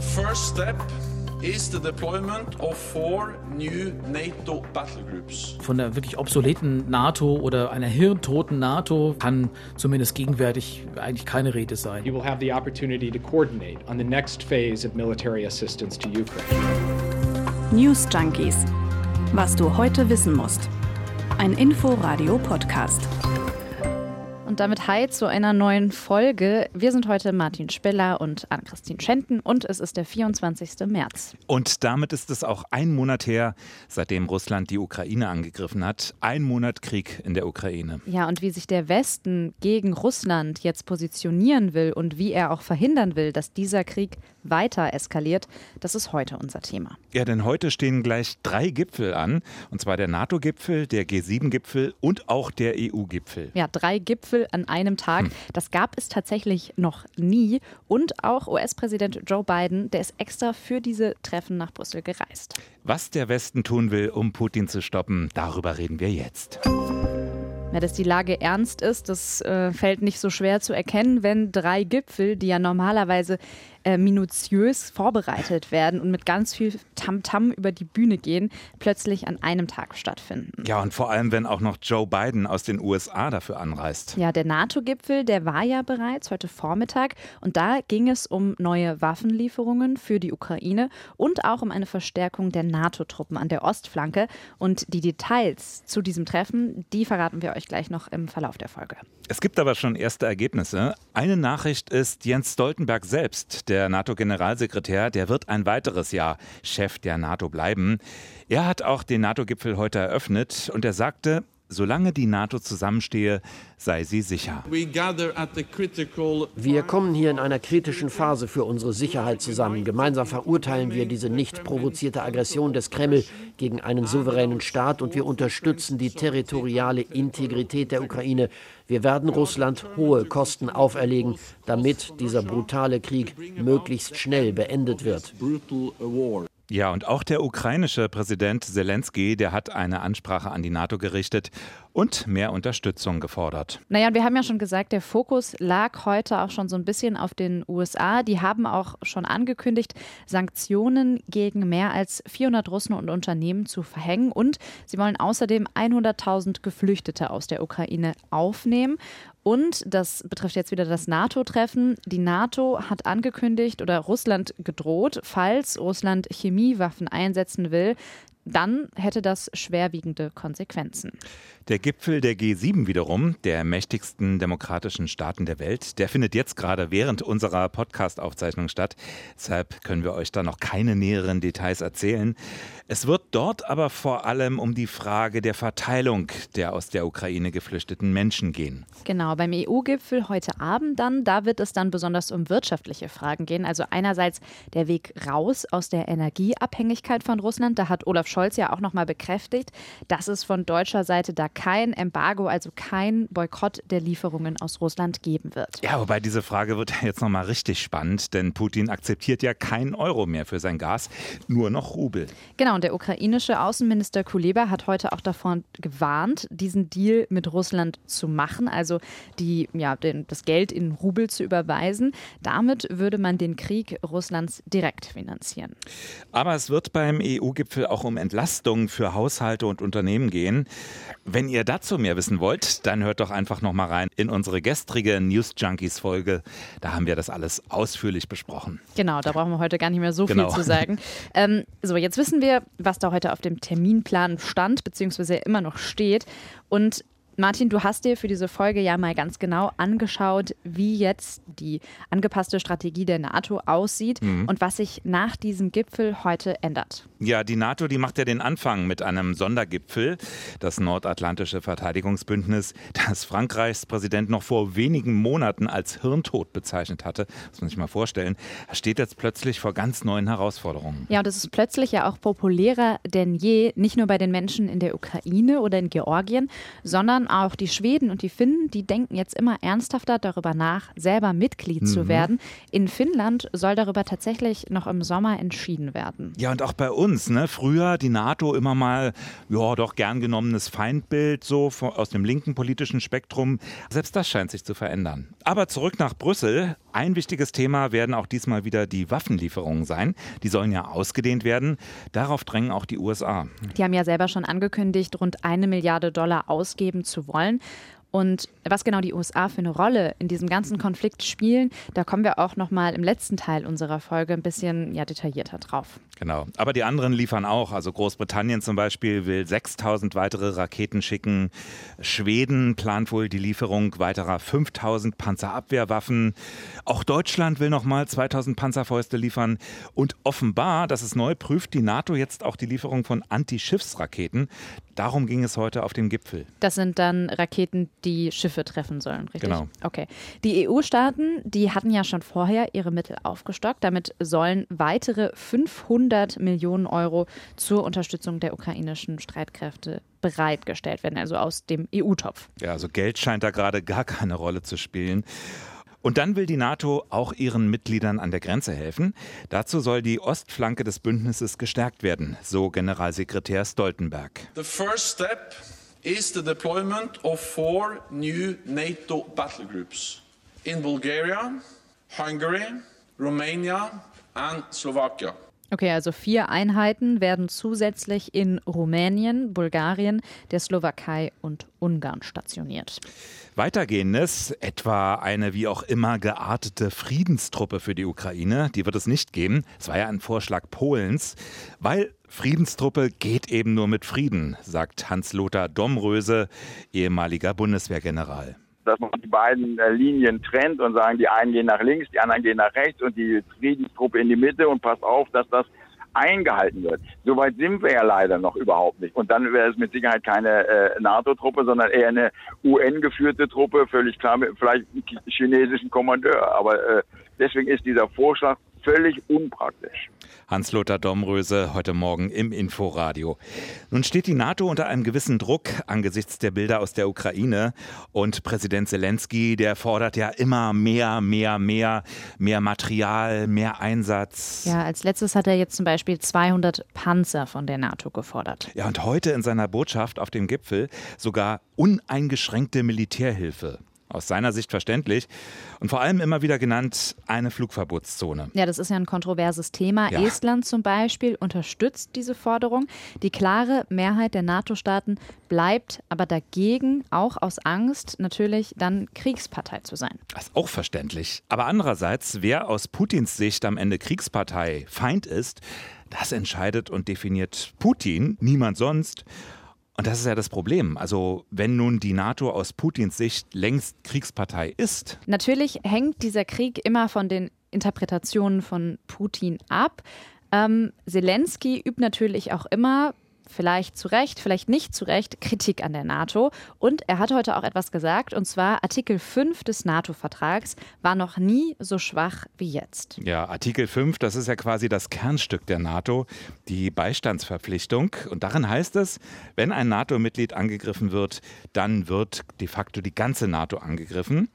The first step is the deployment of four new NATO battle groups. Von der wirklich obsoleten NATO oder einer hirntoten NATO kann zumindest gegenwärtig eigentlich keine Rede sein. You will have the opportunity to coordinate on the next phase of military assistance to Ukraine. News Junkies. Was du heute wissen musst. Ein Info-Radio-Podcast. Und damit hi zu einer neuen Folge. Wir sind heute Martin Spiller und Ann-Christine Schenten und es ist der 24. März. Und damit ist es auch ein Monat her, seitdem Russland die Ukraine angegriffen hat. Ein Monat Krieg in der Ukraine. Ja, und wie sich der Westen gegen Russland jetzt positionieren will und wie er auch verhindern will, dass dieser Krieg weiter eskaliert, das ist heute unser Thema. Ja, denn heute stehen gleich drei Gipfel an. Und zwar der NATO-Gipfel, der G7-Gipfel und auch der EU-Gipfel. Ja, drei Gipfel an einem Tag. Hm. Das gab es tatsächlich noch nie. Und auch US-Präsident Joe Biden, der ist extra für diese Treffen nach Brüssel gereist. Was der Westen tun will, um Putin zu stoppen, darüber reden wir jetzt. Ja, dass die Lage ernst ist, das äh, fällt nicht so schwer zu erkennen, wenn drei Gipfel, die ja normalerweise äh, minutiös vorbereitet werden und mit ganz viel Tamtam -Tam über die Bühne gehen, plötzlich an einem Tag stattfinden. Ja, und vor allem, wenn auch noch Joe Biden aus den USA dafür anreist. Ja, der NATO-Gipfel, der war ja bereits heute Vormittag und da ging es um neue Waffenlieferungen für die Ukraine und auch um eine Verstärkung der NATO-Truppen an der Ostflanke. Und die Details zu diesem Treffen, die verraten wir euch gleich noch im Verlauf der Folge. Es gibt aber schon erste Ergebnisse. Eine Nachricht ist Jens Stoltenberg selbst, der NATO-Generalsekretär, der wird ein weiteres Jahr Chef der NATO bleiben. Er hat auch den NATO-Gipfel heute eröffnet und er sagte, solange die NATO zusammenstehe, sei sie sicher. Wir kommen hier in einer kritischen Phase für unsere Sicherheit zusammen. Gemeinsam verurteilen wir diese nicht provozierte Aggression des Kreml gegen einen souveränen Staat und wir unterstützen die territoriale Integrität der Ukraine. Wir werden Russland hohe Kosten auferlegen, damit dieser brutale Krieg möglichst schnell beendet wird. Ja, und auch der ukrainische Präsident Zelensky, der hat eine Ansprache an die NATO gerichtet und mehr Unterstützung gefordert. Naja, wir haben ja schon gesagt, der Fokus lag heute auch schon so ein bisschen auf den USA. Die haben auch schon angekündigt, Sanktionen gegen mehr als 400 Russen und Unternehmen zu verhängen. Und sie wollen außerdem 100.000 Geflüchtete aus der Ukraine aufnehmen. Und das betrifft jetzt wieder das NATO-Treffen. Die NATO hat angekündigt oder Russland gedroht, falls Russland Chemiewaffen einsetzen will, dann hätte das schwerwiegende Konsequenzen. Der Gipfel der G7 wiederum, der mächtigsten demokratischen Staaten der Welt, der findet jetzt gerade während unserer Podcast-Aufzeichnung statt. Deshalb können wir euch da noch keine näheren Details erzählen. Es wird dort aber vor allem um die Frage der Verteilung der aus der Ukraine geflüchteten Menschen gehen. Genau, beim EU-Gipfel heute Abend dann, da wird es dann besonders um wirtschaftliche Fragen gehen. Also einerseits der Weg raus aus der Energieabhängigkeit von Russland. Da hat Olaf Scholz ja auch nochmal bekräftigt, dass es von deutscher Seite da kein Embargo, also kein Boykott der Lieferungen aus Russland geben wird. Ja, wobei diese Frage wird jetzt nochmal richtig spannend, denn Putin akzeptiert ja keinen Euro mehr für sein Gas, nur noch Rubel. Genau, und der ukrainische Außenminister Kuleba hat heute auch davon gewarnt, diesen Deal mit Russland zu machen, also die, ja, den, das Geld in Rubel zu überweisen. Damit würde man den Krieg Russlands direkt finanzieren. Aber es wird beim EU-Gipfel auch um Entlastung für Haushalte und Unternehmen gehen. Wenn ihr dazu mehr wissen wollt, dann hört doch einfach noch mal rein in unsere gestrige News Junkies Folge. Da haben wir das alles ausführlich besprochen. Genau, da brauchen wir heute gar nicht mehr so genau. viel zu sagen. Ähm, so, jetzt wissen wir, was da heute auf dem Terminplan stand, beziehungsweise immer noch steht. Und Martin, du hast dir für diese Folge ja mal ganz genau angeschaut, wie jetzt die angepasste Strategie der NATO aussieht mhm. und was sich nach diesem Gipfel heute ändert. Ja, die NATO, die macht ja den Anfang mit einem Sondergipfel, das Nordatlantische Verteidigungsbündnis, das Frankreichs Präsident noch vor wenigen Monaten als Hirntod bezeichnet hatte. Muss man sich mal vorstellen. Steht jetzt plötzlich vor ganz neuen Herausforderungen. Ja, und es ist plötzlich ja auch populärer denn je, nicht nur bei den Menschen in der Ukraine oder in Georgien, sondern auch die Schweden und die Finnen, die denken jetzt immer ernsthafter darüber nach, selber Mitglied mhm. zu werden. In Finnland soll darüber tatsächlich noch im Sommer entschieden werden. Ja, und auch bei uns, ne? Früher die NATO immer mal, ja, doch gern genommenes Feindbild so aus dem linken politischen Spektrum. Selbst das scheint sich zu verändern. Aber zurück nach Brüssel. Ein wichtiges Thema werden auch diesmal wieder die Waffenlieferungen sein. Die sollen ja ausgedehnt werden. Darauf drängen auch die USA. Die haben ja selber schon angekündigt, rund eine Milliarde Dollar ausgeben zu wollen. Und was genau die USA für eine Rolle in diesem ganzen Konflikt spielen, da kommen wir auch noch mal im letzten Teil unserer Folge ein bisschen ja, detaillierter drauf. Genau. Aber die anderen liefern auch. Also Großbritannien zum Beispiel will 6000 weitere Raketen schicken. Schweden plant wohl die Lieferung weiterer 5000 Panzerabwehrwaffen. Auch Deutschland will noch mal 2000 Panzerfäuste liefern. Und offenbar, das ist neu, prüft die NATO jetzt auch die Lieferung von Anti-Schiffsraketen. Darum ging es heute auf dem Gipfel. Das sind dann Raketen, die Schiffe treffen sollen, richtig? Genau. Okay. Die EU-Staaten, die hatten ja schon vorher ihre Mittel aufgestockt. Damit sollen weitere 500 Millionen Euro zur Unterstützung der ukrainischen Streitkräfte bereitgestellt werden, also aus dem EU-Topf. Ja, also Geld scheint da gerade gar keine Rolle zu spielen. Und dann will die NATO auch ihren Mitgliedern an der Grenze helfen. Dazu soll die Ostflanke des Bündnisses gestärkt werden, so Generalsekretär Stoltenberg. The first step is the deployment of four new NATO battle groups in Bulgaria, Hungary, Romania and Slovakia. Okay, also vier Einheiten werden zusätzlich in Rumänien, Bulgarien, der Slowakei und Ungarn stationiert. Weitergehendes, etwa eine wie auch immer geartete Friedenstruppe für die Ukraine, die wird es nicht geben. Es war ja ein Vorschlag Polens, weil Friedenstruppe geht eben nur mit Frieden, sagt Hans-Lothar Domröse, ehemaliger Bundeswehrgeneral dass man die beiden äh, Linien trennt und sagen, die einen gehen nach links, die anderen gehen nach rechts und die Friedenstruppe in die Mitte und passt auf, dass das eingehalten wird. Soweit sind wir ja leider noch überhaupt nicht. Und dann wäre es mit Sicherheit keine äh, NATO-Truppe, sondern eher eine UN-geführte Truppe, völlig klar mit vielleicht chinesischen Kommandeur. Aber äh, deswegen ist dieser Vorschlag völlig unpraktisch. Hans-Lothar Domröse heute Morgen im Inforadio. Nun steht die NATO unter einem gewissen Druck angesichts der Bilder aus der Ukraine und Präsident Zelensky, der fordert ja immer mehr, mehr, mehr, mehr Material, mehr Einsatz. Ja, als letztes hat er jetzt zum Beispiel 200 Panzer von der NATO gefordert. Ja, und heute in seiner Botschaft auf dem Gipfel sogar uneingeschränkte Militärhilfe aus seiner Sicht verständlich und vor allem immer wieder genannt eine Flugverbotszone. Ja, das ist ja ein kontroverses Thema. Ja. Estland zum Beispiel unterstützt diese Forderung. Die klare Mehrheit der NATO-Staaten bleibt aber dagegen, auch aus Angst natürlich dann Kriegspartei zu sein. Das ist auch verständlich. Aber andererseits, wer aus Putins Sicht am Ende Kriegspartei Feind ist, das entscheidet und definiert Putin, niemand sonst. Und das ist ja das Problem. Also wenn nun die NATO aus Putins Sicht längst Kriegspartei ist. Natürlich hängt dieser Krieg immer von den Interpretationen von Putin ab. Ähm, Zelensky übt natürlich auch immer vielleicht zu Recht, vielleicht nicht zu Recht, Kritik an der NATO. Und er hat heute auch etwas gesagt, und zwar Artikel 5 des NATO-Vertrags war noch nie so schwach wie jetzt. Ja, Artikel 5, das ist ja quasi das Kernstück der NATO, die Beistandsverpflichtung. Und darin heißt es, wenn ein NATO-Mitglied angegriffen wird, dann wird de facto die ganze NATO angegriffen.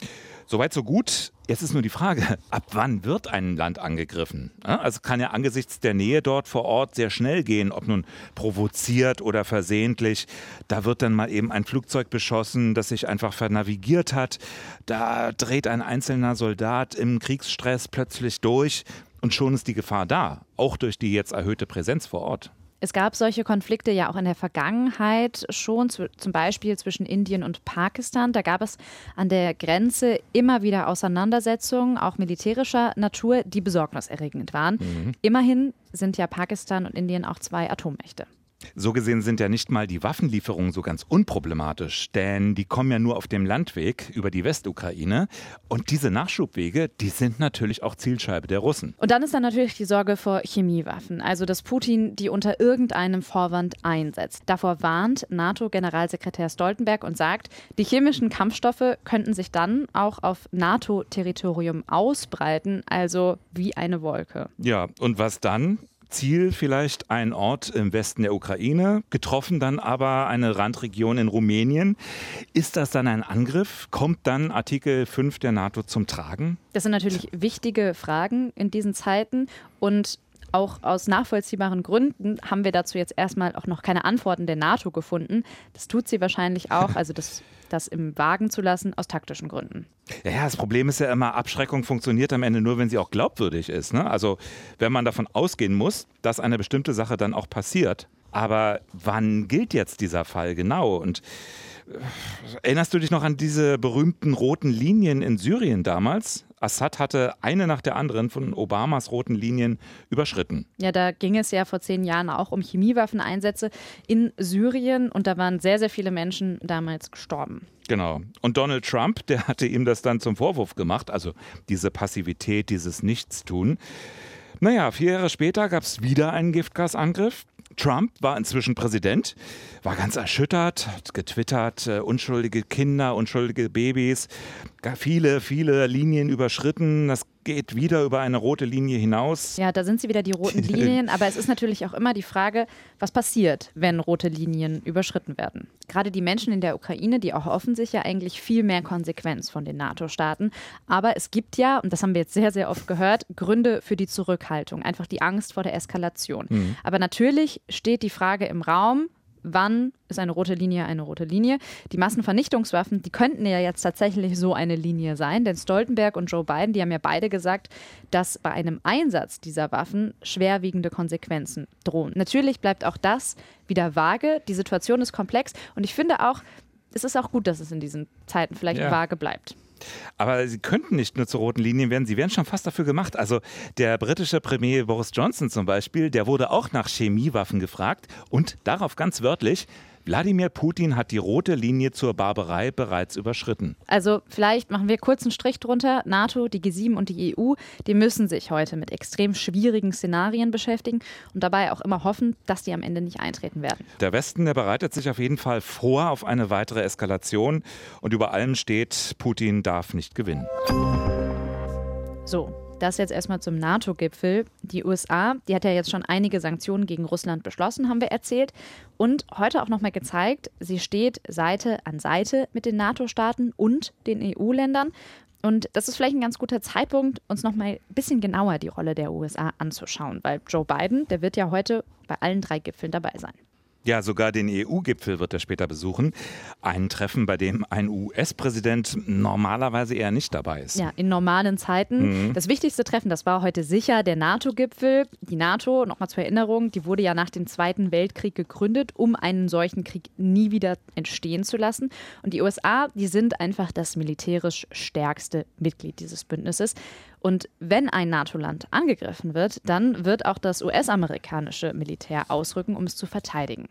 Soweit, so gut. Jetzt ist nur die Frage, ab wann wird ein Land angegriffen? Also kann ja angesichts der Nähe dort vor Ort sehr schnell gehen, ob nun provoziert oder versehentlich. Da wird dann mal eben ein Flugzeug beschossen, das sich einfach vernavigiert hat. Da dreht ein einzelner Soldat im Kriegsstress plötzlich durch und schon ist die Gefahr da, auch durch die jetzt erhöhte Präsenz vor Ort. Es gab solche Konflikte ja auch in der Vergangenheit schon, zum Beispiel zwischen Indien und Pakistan. Da gab es an der Grenze immer wieder Auseinandersetzungen, auch militärischer Natur, die besorgniserregend waren. Mhm. Immerhin sind ja Pakistan und Indien auch zwei Atommächte. So gesehen sind ja nicht mal die Waffenlieferungen so ganz unproblematisch, denn die kommen ja nur auf dem Landweg über die Westukraine und diese Nachschubwege, die sind natürlich auch Zielscheibe der Russen. Und dann ist da natürlich die Sorge vor Chemiewaffen, also dass Putin die unter irgendeinem Vorwand einsetzt. Davor warnt NATO-Generalsekretär Stoltenberg und sagt, die chemischen Kampfstoffe könnten sich dann auch auf NATO-Territorium ausbreiten, also wie eine Wolke. Ja, und was dann? Ziel vielleicht ein Ort im Westen der Ukraine, getroffen dann aber eine Randregion in Rumänien. Ist das dann ein Angriff? Kommt dann Artikel 5 der NATO zum Tragen? Das sind natürlich wichtige Fragen in diesen Zeiten und auch aus nachvollziehbaren Gründen haben wir dazu jetzt erstmal auch noch keine Antworten der NATO gefunden. Das tut sie wahrscheinlich auch, also das, das im Wagen zu lassen, aus taktischen Gründen. Ja, das Problem ist ja immer, Abschreckung funktioniert am Ende nur, wenn sie auch glaubwürdig ist. Ne? Also wenn man davon ausgehen muss, dass eine bestimmte Sache dann auch passiert. Aber wann gilt jetzt dieser Fall genau? Und Erinnerst du dich noch an diese berühmten roten Linien in Syrien damals? Assad hatte eine nach der anderen von Obamas roten Linien überschritten. Ja, da ging es ja vor zehn Jahren auch um Chemiewaffeneinsätze in Syrien und da waren sehr, sehr viele Menschen damals gestorben. Genau. Und Donald Trump, der hatte ihm das dann zum Vorwurf gemacht, also diese Passivität, dieses Nichtstun. Naja, vier Jahre später gab es wieder einen Giftgasangriff. Trump war inzwischen Präsident, war ganz erschüttert, hat getwittert, äh, unschuldige Kinder, unschuldige Babys, viele, viele Linien überschritten. Das geht wieder über eine rote Linie hinaus. Ja, da sind sie wieder die roten Linien. Aber es ist natürlich auch immer die Frage, was passiert, wenn rote Linien überschritten werden. Gerade die Menschen in der Ukraine, die auch hoffen sich ja eigentlich viel mehr Konsequenz von den NATO-Staaten. Aber es gibt ja, und das haben wir jetzt sehr, sehr oft gehört, Gründe für die Zurückhaltung. Einfach die Angst vor der Eskalation. Mhm. Aber natürlich steht die Frage im Raum, wann ist eine rote Linie eine rote Linie. Die Massenvernichtungswaffen, die könnten ja jetzt tatsächlich so eine Linie sein, denn Stoltenberg und Joe Biden, die haben ja beide gesagt, dass bei einem Einsatz dieser Waffen schwerwiegende Konsequenzen drohen. Natürlich bleibt auch das wieder vage. Die Situation ist komplex und ich finde auch, es ist auch gut, dass es in diesen Zeiten vielleicht ja. vage bleibt. Aber sie könnten nicht nur zu roten Linien werden, sie werden schon fast dafür gemacht. Also der britische Premier Boris Johnson zum Beispiel, der wurde auch nach Chemiewaffen gefragt und darauf ganz wörtlich, Wladimir Putin hat die rote Linie zur Barbarei bereits überschritten. Also vielleicht machen wir kurz einen Strich drunter. NATO, die G7 und die EU, die müssen sich heute mit extrem schwierigen Szenarien beschäftigen und dabei auch immer hoffen, dass die am Ende nicht eintreten werden. Der Westen, der bereitet sich auf jeden Fall vor auf eine weitere Eskalation und über allem steht, Putin darf nicht gewinnen. So, das jetzt erstmal zum NATO-Gipfel. Die USA, die hat ja jetzt schon einige Sanktionen gegen Russland beschlossen, haben wir erzählt. Und heute auch nochmal gezeigt, sie steht Seite an Seite mit den NATO-Staaten und den EU-Ländern. Und das ist vielleicht ein ganz guter Zeitpunkt, uns nochmal ein bisschen genauer die Rolle der USA anzuschauen, weil Joe Biden, der wird ja heute bei allen drei Gipfeln dabei sein. Ja, sogar den EU-Gipfel wird er später besuchen. Ein Treffen, bei dem ein US-Präsident normalerweise eher nicht dabei ist. Ja, in normalen Zeiten. Mhm. Das wichtigste Treffen, das war heute sicher der NATO-Gipfel. Die NATO, nochmal zur Erinnerung, die wurde ja nach dem Zweiten Weltkrieg gegründet, um einen solchen Krieg nie wieder entstehen zu lassen. Und die USA, die sind einfach das militärisch stärkste Mitglied dieses Bündnisses. Und wenn ein NATO-Land angegriffen wird, dann wird auch das US-amerikanische Militär ausrücken, um es zu verteidigen.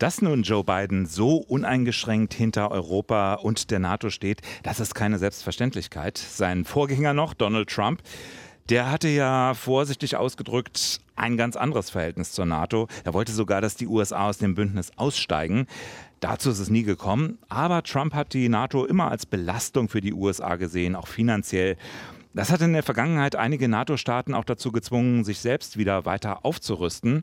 Dass nun Joe Biden so uneingeschränkt hinter Europa und der NATO steht, das ist keine Selbstverständlichkeit. Sein Vorgänger noch, Donald Trump, der hatte ja vorsichtig ausgedrückt ein ganz anderes Verhältnis zur NATO. Er wollte sogar, dass die USA aus dem Bündnis aussteigen. Dazu ist es nie gekommen. Aber Trump hat die NATO immer als Belastung für die USA gesehen, auch finanziell. Das hat in der Vergangenheit einige NATO-Staaten auch dazu gezwungen, sich selbst wieder weiter aufzurüsten.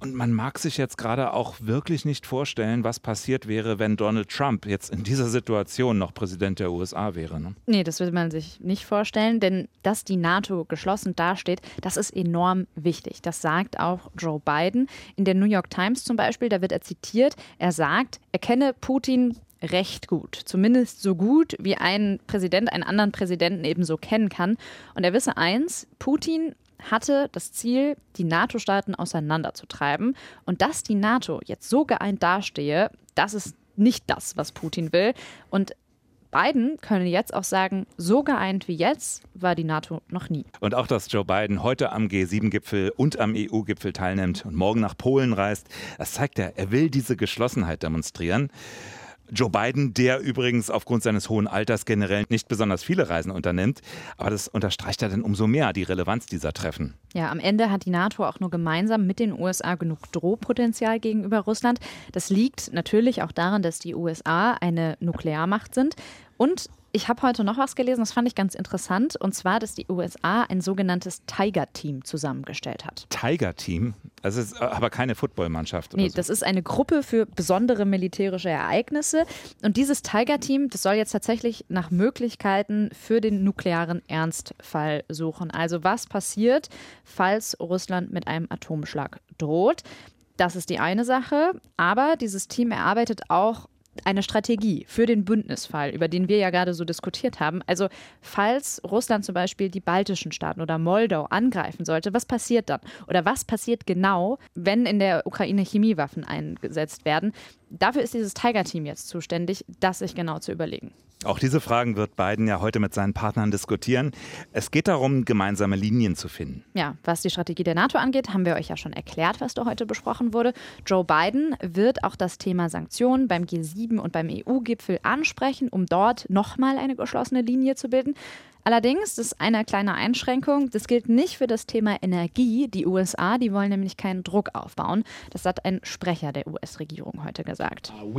Und man mag sich jetzt gerade auch wirklich nicht vorstellen, was passiert wäre, wenn Donald Trump jetzt in dieser Situation noch Präsident der USA wäre. Ne? Nee, das will man sich nicht vorstellen, denn dass die NATO geschlossen dasteht, das ist enorm wichtig. Das sagt auch Joe Biden. In der New York Times zum Beispiel, da wird er zitiert, er sagt, er kenne Putin recht gut. Zumindest so gut, wie ein Präsident einen anderen Präsidenten ebenso kennen kann. Und er wisse eins, Putin hatte das Ziel, die NATO-Staaten auseinanderzutreiben. Und dass die NATO jetzt so geeint dastehe, das ist nicht das, was Putin will. Und Biden könne jetzt auch sagen, so geeint wie jetzt war die NATO noch nie. Und auch, dass Joe Biden heute am G7-Gipfel und am EU-Gipfel teilnimmt und morgen nach Polen reist, das zeigt er, er will diese Geschlossenheit demonstrieren. Joe Biden, der übrigens aufgrund seines hohen Alters generell nicht besonders viele Reisen unternimmt. Aber das unterstreicht ja dann umso mehr die Relevanz dieser Treffen. Ja, am Ende hat die NATO auch nur gemeinsam mit den USA genug Drohpotenzial gegenüber Russland. Das liegt natürlich auch daran, dass die USA eine Nuklearmacht sind. Und ich habe heute noch was gelesen, das fand ich ganz interessant, und zwar, dass die USA ein sogenanntes Tiger-Team zusammengestellt hat. Tiger-Team? Also es ist aber keine Footballmannschaft. Nee, so. das ist eine Gruppe für besondere militärische Ereignisse. Und dieses Tiger-Team, das soll jetzt tatsächlich nach Möglichkeiten für den nuklearen Ernstfall suchen. Also was passiert, falls Russland mit einem Atomschlag droht? Das ist die eine Sache. Aber dieses Team erarbeitet auch eine Strategie für den Bündnisfall, über den wir ja gerade so diskutiert haben. Also falls Russland zum Beispiel die baltischen Staaten oder Moldau angreifen sollte, was passiert dann? Oder was passiert genau, wenn in der Ukraine Chemiewaffen eingesetzt werden? Dafür ist dieses Tiger-Team jetzt zuständig, das sich genau zu überlegen. Auch diese Fragen wird Biden ja heute mit seinen Partnern diskutieren. Es geht darum, gemeinsame Linien zu finden. Ja, was die Strategie der NATO angeht, haben wir euch ja schon erklärt, was da heute besprochen wurde. Joe Biden wird auch das Thema Sanktionen beim G7 und beim EU-Gipfel ansprechen, um dort nochmal eine geschlossene Linie zu bilden. Allerdings, das ist eine kleine Einschränkung, das gilt nicht für das Thema Energie. Die USA, die wollen nämlich keinen Druck aufbauen. Das hat ein Sprecher der US-Regierung heute gesagt. Uh,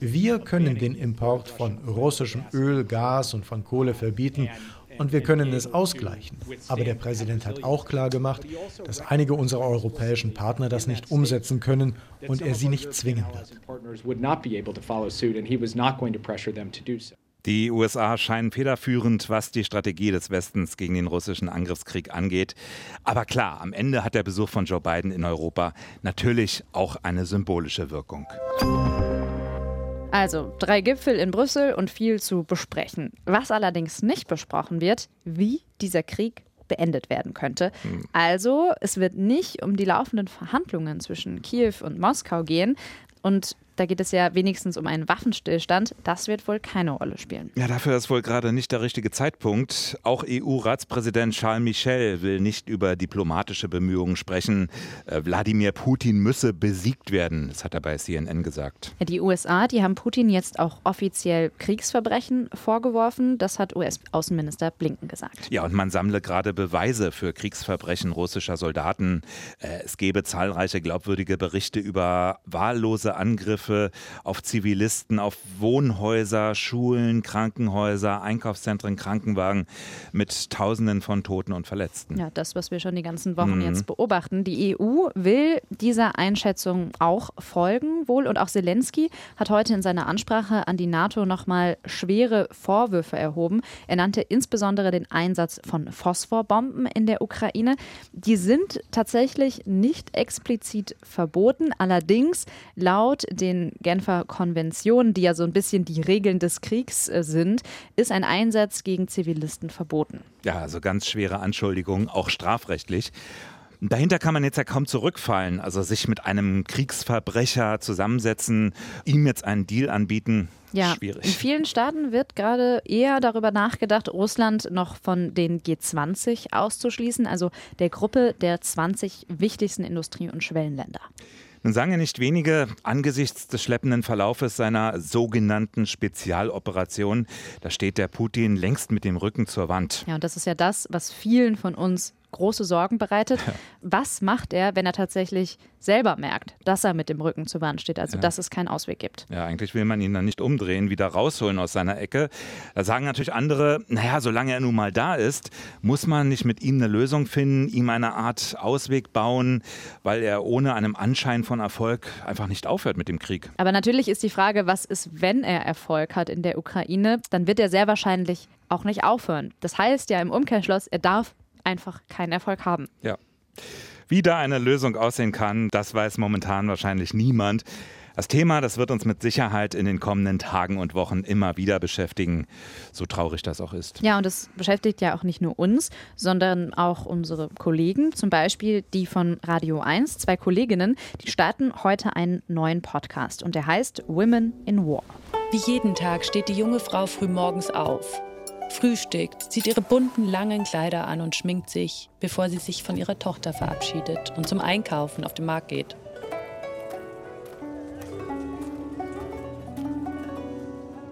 wir können den Import von russischem Öl, Gas und von Kohle verbieten und wir können es ausgleichen. Aber der Präsident hat auch klargemacht, dass einige unserer europäischen Partner das nicht umsetzen können und er sie nicht zwingen wird. Die USA scheinen federführend, was die Strategie des Westens gegen den russischen Angriffskrieg angeht. Aber klar, am Ende hat der Besuch von Joe Biden in Europa natürlich auch eine symbolische Wirkung. Also drei Gipfel in Brüssel und viel zu besprechen. Was allerdings nicht besprochen wird, wie dieser Krieg beendet werden könnte. Hm. Also es wird nicht um die laufenden Verhandlungen zwischen Kiew und Moskau gehen. Und da geht es ja wenigstens um einen Waffenstillstand. Das wird wohl keine Rolle spielen. Ja, dafür ist wohl gerade nicht der richtige Zeitpunkt. Auch EU-Ratspräsident Charles Michel will nicht über diplomatische Bemühungen sprechen. Äh, Wladimir Putin müsse besiegt werden. Das hat er bei CNN gesagt. Ja, die USA, die haben Putin jetzt auch offiziell Kriegsverbrechen vorgeworfen. Das hat US-Außenminister Blinken gesagt. Ja, und man sammle gerade Beweise für Kriegsverbrechen russischer Soldaten. Äh, es gebe zahlreiche glaubwürdige Berichte über wahllose Angriffe Angriffe auf Zivilisten, auf Wohnhäuser, Schulen, Krankenhäuser, Einkaufszentren, Krankenwagen mit Tausenden von Toten und Verletzten. Ja, das, was wir schon die ganzen Wochen mhm. jetzt beobachten. Die EU will dieser Einschätzung auch folgen, wohl. Und auch Zelensky hat heute in seiner Ansprache an die NATO nochmal schwere Vorwürfe erhoben. Er nannte insbesondere den Einsatz von Phosphorbomben in der Ukraine. Die sind tatsächlich nicht explizit verboten. Allerdings laut den den Genfer Konventionen, die ja so ein bisschen die Regeln des Kriegs äh, sind, ist ein Einsatz gegen Zivilisten verboten. Ja, also ganz schwere Anschuldigungen, auch strafrechtlich. Dahinter kann man jetzt ja kaum zurückfallen. Also sich mit einem Kriegsverbrecher zusammensetzen, ihm jetzt einen Deal anbieten, ja, schwierig. In vielen Staaten wird gerade eher darüber nachgedacht, Russland noch von den G20 auszuschließen, also der Gruppe der 20 wichtigsten Industrie- und Schwellenländer. Nun sagen ja nicht wenige, angesichts des schleppenden Verlaufes seiner sogenannten Spezialoperation, da steht der Putin längst mit dem Rücken zur Wand. Ja, und das ist ja das, was vielen von uns große Sorgen bereitet. Was macht er, wenn er tatsächlich selber merkt, dass er mit dem Rücken zur Wand steht, also ja. dass es keinen Ausweg gibt? Ja, eigentlich will man ihn dann nicht umdrehen, wieder rausholen aus seiner Ecke. Da sagen natürlich andere, naja, solange er nun mal da ist, muss man nicht mit ihm eine Lösung finden, ihm eine Art Ausweg bauen, weil er ohne einem Anschein von Erfolg einfach nicht aufhört mit dem Krieg. Aber natürlich ist die Frage, was ist, wenn er Erfolg hat in der Ukraine? Dann wird er sehr wahrscheinlich auch nicht aufhören. Das heißt ja im Umkehrschluss, er darf einfach keinen Erfolg haben. Ja. Wie da eine Lösung aussehen kann, das weiß momentan wahrscheinlich niemand. Das Thema, das wird uns mit Sicherheit in den kommenden Tagen und Wochen immer wieder beschäftigen, so traurig das auch ist. Ja, und es beschäftigt ja auch nicht nur uns, sondern auch unsere Kollegen, zum Beispiel die von Radio 1, zwei Kolleginnen, die starten heute einen neuen Podcast und der heißt Women in War. Wie jeden Tag steht die junge Frau früh morgens auf frühstückt, zieht ihre bunten langen Kleider an und schminkt sich, bevor sie sich von ihrer Tochter verabschiedet und zum Einkaufen auf den Markt geht.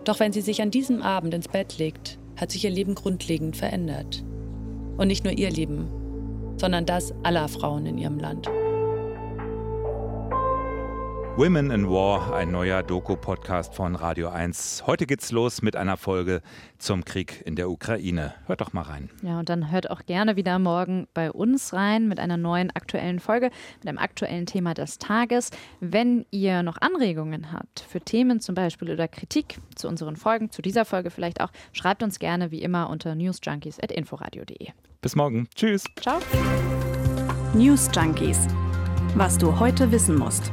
Doch wenn sie sich an diesem Abend ins Bett legt, hat sich ihr Leben grundlegend verändert. Und nicht nur ihr Leben, sondern das aller Frauen in ihrem Land. Women in War, ein neuer Doku-Podcast von Radio 1. Heute geht's los mit einer Folge zum Krieg in der Ukraine. Hört doch mal rein. Ja, und dann hört auch gerne wieder morgen bei uns rein mit einer neuen aktuellen Folge, mit einem aktuellen Thema des Tages. Wenn ihr noch Anregungen habt für Themen zum Beispiel oder Kritik zu unseren Folgen, zu dieser Folge vielleicht auch, schreibt uns gerne wie immer unter newsjunkies.inforadio.de. Bis morgen. Tschüss. Ciao. News Junkies. Was du heute wissen musst.